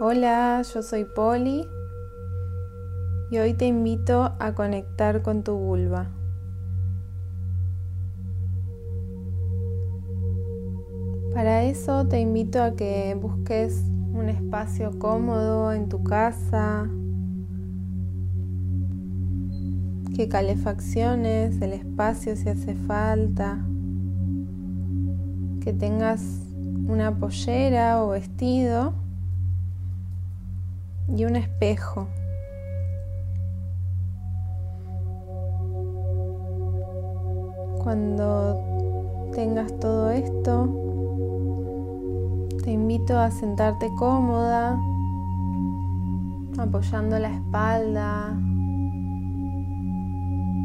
Hola, yo soy Poli y hoy te invito a conectar con tu vulva. Para eso te invito a que busques un espacio cómodo en tu casa, que calefacciones el espacio si hace falta, que tengas una pollera o vestido y un espejo. Cuando tengas todo esto, te invito a sentarte cómoda, apoyando la espalda,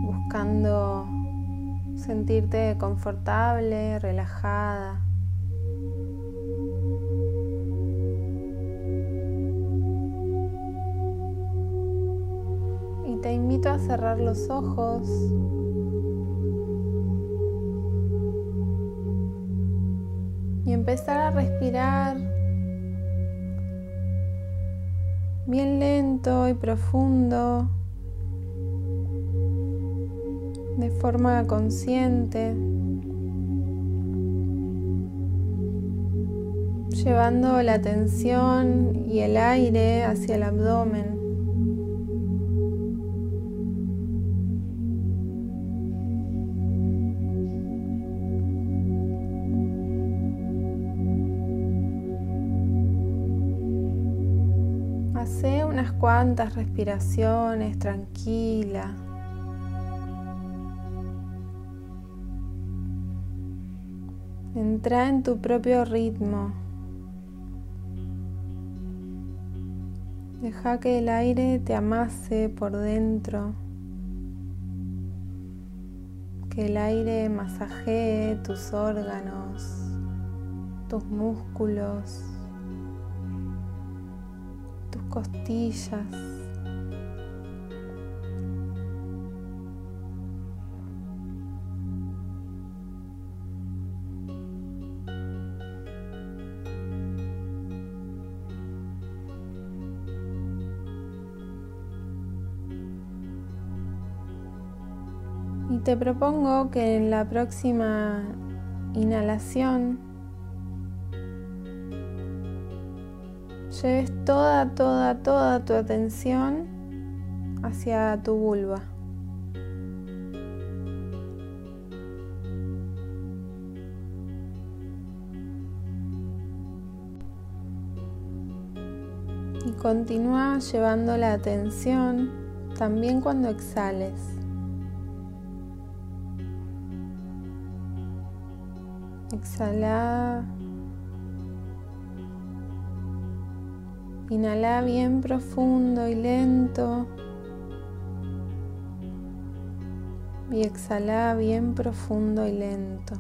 buscando sentirte confortable, relajada. Te invito a cerrar los ojos. Y empezar a respirar bien lento y profundo, de forma consciente, llevando la atención y el aire hacia el abdomen. Unas cuantas respiraciones tranquila. Entra en tu propio ritmo. Deja que el aire te amase por dentro. Que el aire masajee tus órganos, tus músculos costillas. Y te propongo que en la próxima inhalación lleves toda, toda, toda tu atención hacia tu vulva. Y continúa llevando la atención también cuando exhales. Exhala Inhala bien profundo y lento. Y exhala bien profundo y lento.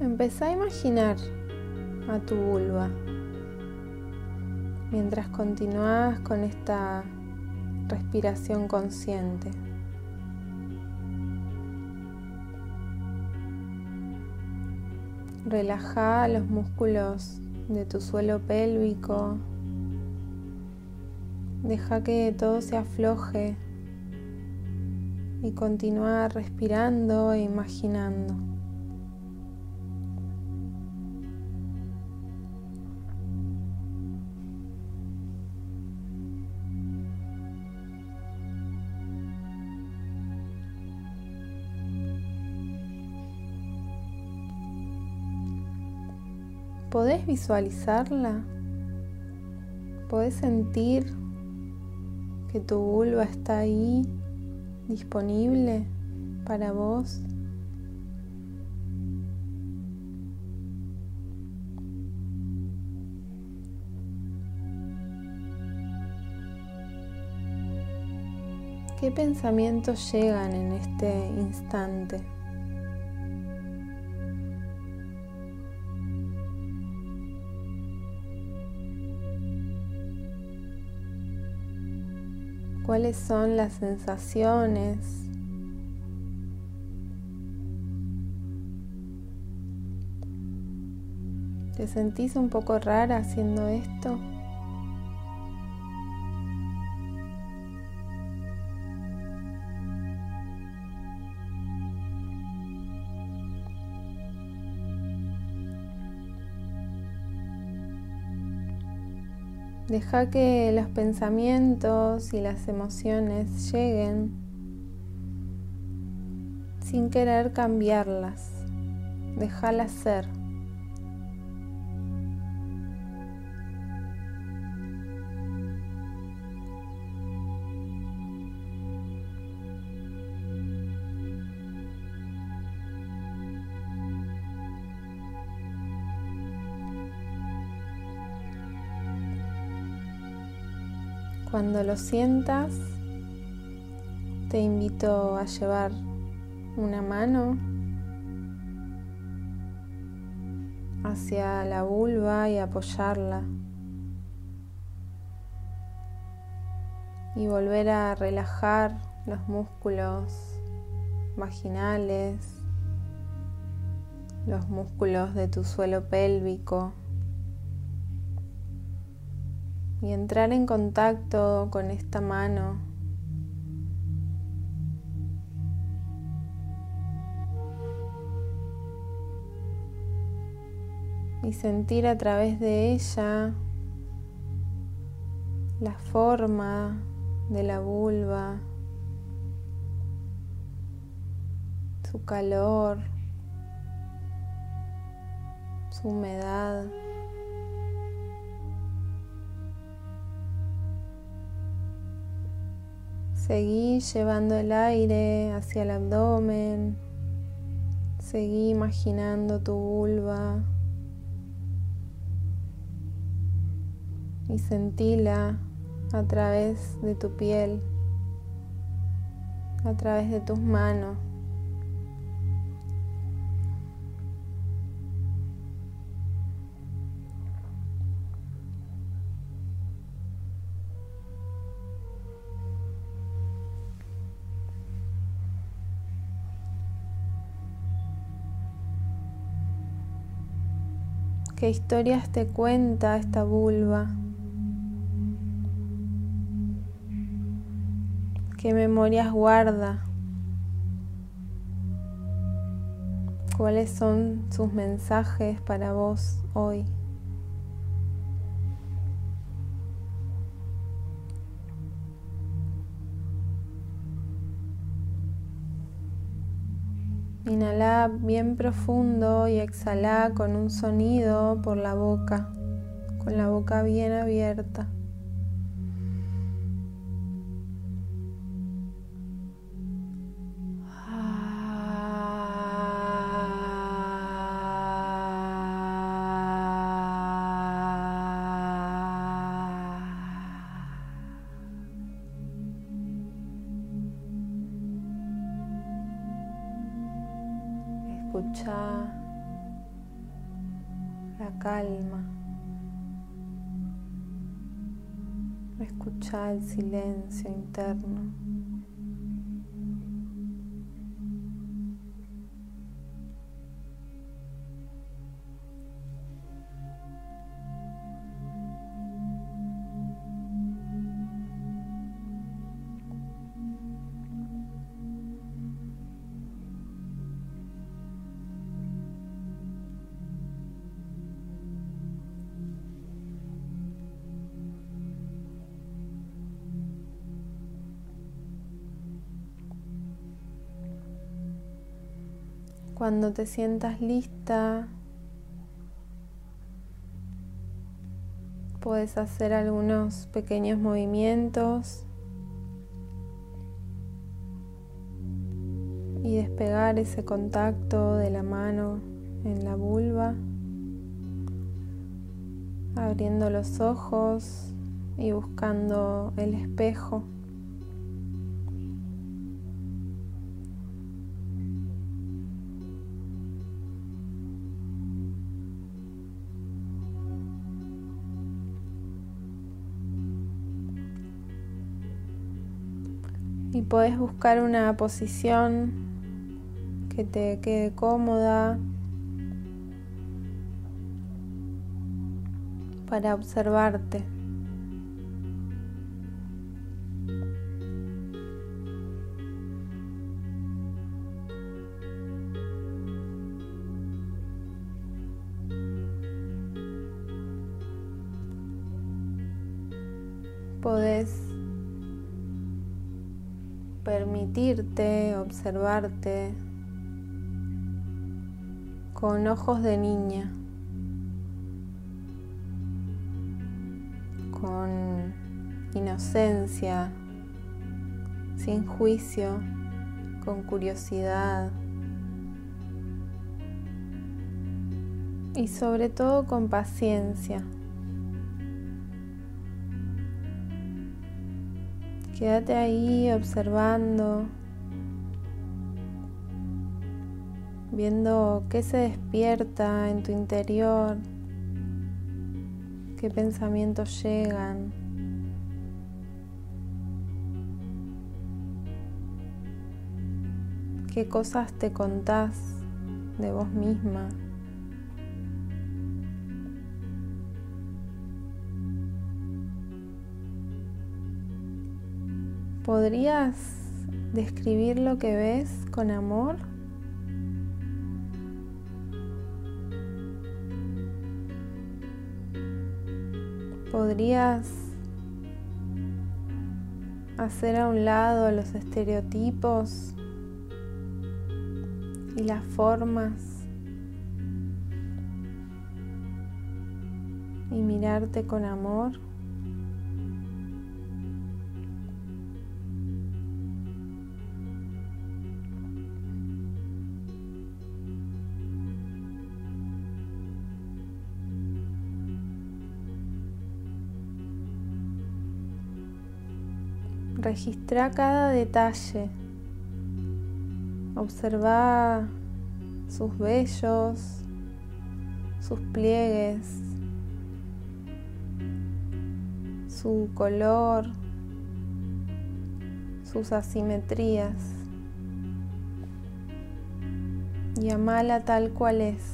Empezá a imaginar a tu vulva mientras continúas con esta respiración consciente. Relaja los músculos de tu suelo pélvico. Deja que todo se afloje y continúa respirando e imaginando. ¿Podés visualizarla? ¿Podés sentir que tu vulva está ahí disponible para vos? ¿Qué pensamientos llegan en este instante? Cuáles son las sensaciones. ¿Te sentís un poco rara haciendo esto? Deja que los pensamientos y las emociones lleguen sin querer cambiarlas. Déjalas ser. Cuando lo sientas, te invito a llevar una mano hacia la vulva y apoyarla. Y volver a relajar los músculos vaginales, los músculos de tu suelo pélvico. Y entrar en contacto con esta mano. Y sentir a través de ella la forma de la vulva, su calor, su humedad. Seguí llevando el aire hacia el abdomen. Seguí imaginando tu vulva. Y sentila a través de tu piel, a través de tus manos. ¿Qué historias te cuenta esta vulva? ¿Qué memorias guarda? ¿Cuáles son sus mensajes para vos hoy? Inhala bien profundo y exhala con un sonido por la boca, con la boca bien abierta. Escucha el silencio interno. Cuando te sientas lista, puedes hacer algunos pequeños movimientos y despegar ese contacto de la mano en la vulva, abriendo los ojos y buscando el espejo. Y puedes buscar una posición que te quede cómoda para observarte. Podés permitirte observarte con ojos de niña. con inocencia, sin juicio, con curiosidad y sobre todo con paciencia. Quédate ahí observando, viendo qué se despierta en tu interior qué pensamientos llegan. ¿Qué cosas te contás de vos misma? ¿Podrías describir lo que ves con amor? podrías hacer a un lado los estereotipos y las formas y mirarte con amor. Registra cada detalle. Observa sus vellos, sus pliegues, su color, sus asimetrías. Y amala tal cual es.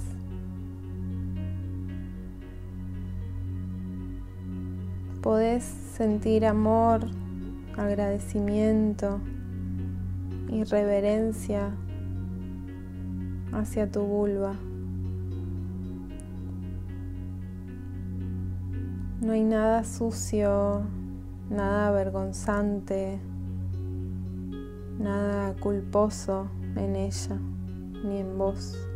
Podés sentir amor agradecimiento y reverencia hacia tu vulva. No hay nada sucio, nada avergonzante, nada culposo en ella ni en vos.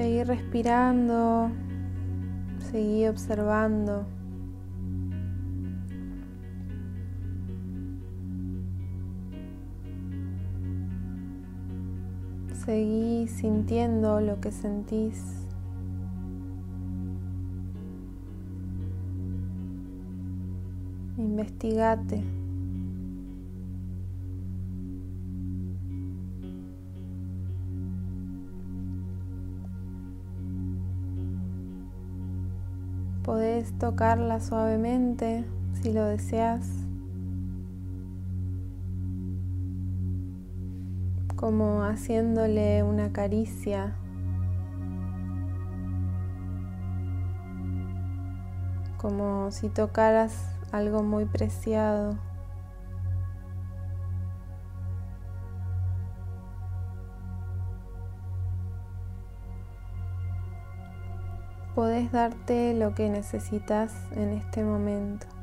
Seguí respirando, seguí observando. Seguí sintiendo lo que sentís. Investigate. Tocarla suavemente si lo deseas, como haciéndole una caricia. como si tocaras algo muy preciado. Podés darte lo que necesitas en este momento.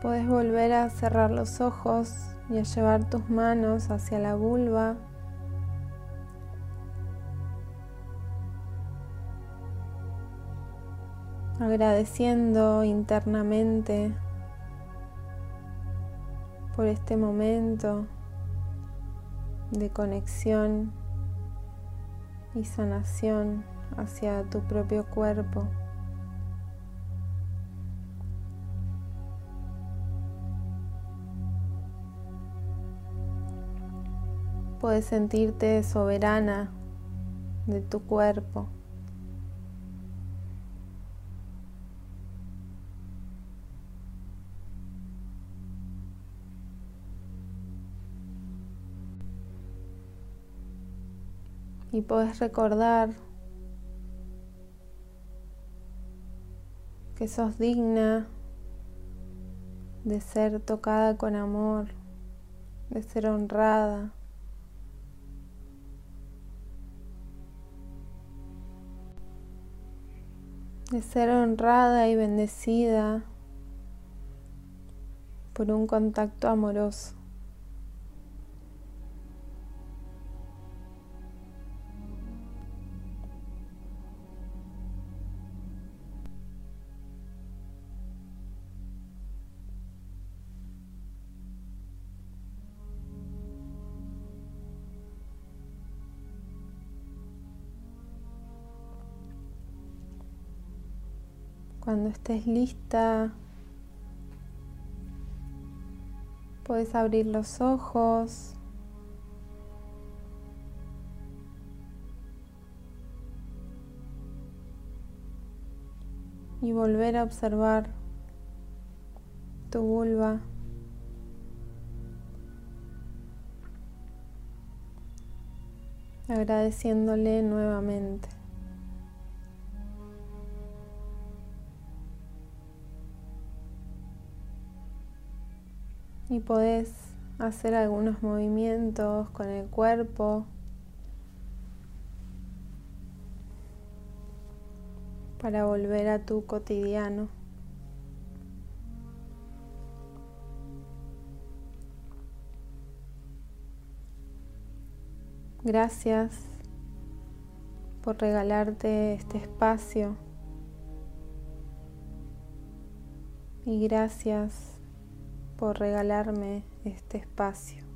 Puedes volver a cerrar los ojos y a llevar tus manos hacia la vulva. Agradeciendo internamente por este momento de conexión y sanación hacia tu propio cuerpo. Puedes sentirte soberana de tu cuerpo. Y puedes recordar que sos digna de ser tocada con amor, de ser honrada. Ser honrada y bendecida por un contacto amoroso. Cuando estés lista, puedes abrir los ojos. Y volver a observar tu vulva. agradeciéndole nuevamente. Y podés hacer algunos movimientos con el cuerpo para volver a tu cotidiano. Gracias por regalarte este espacio y gracias por regalarme este espacio.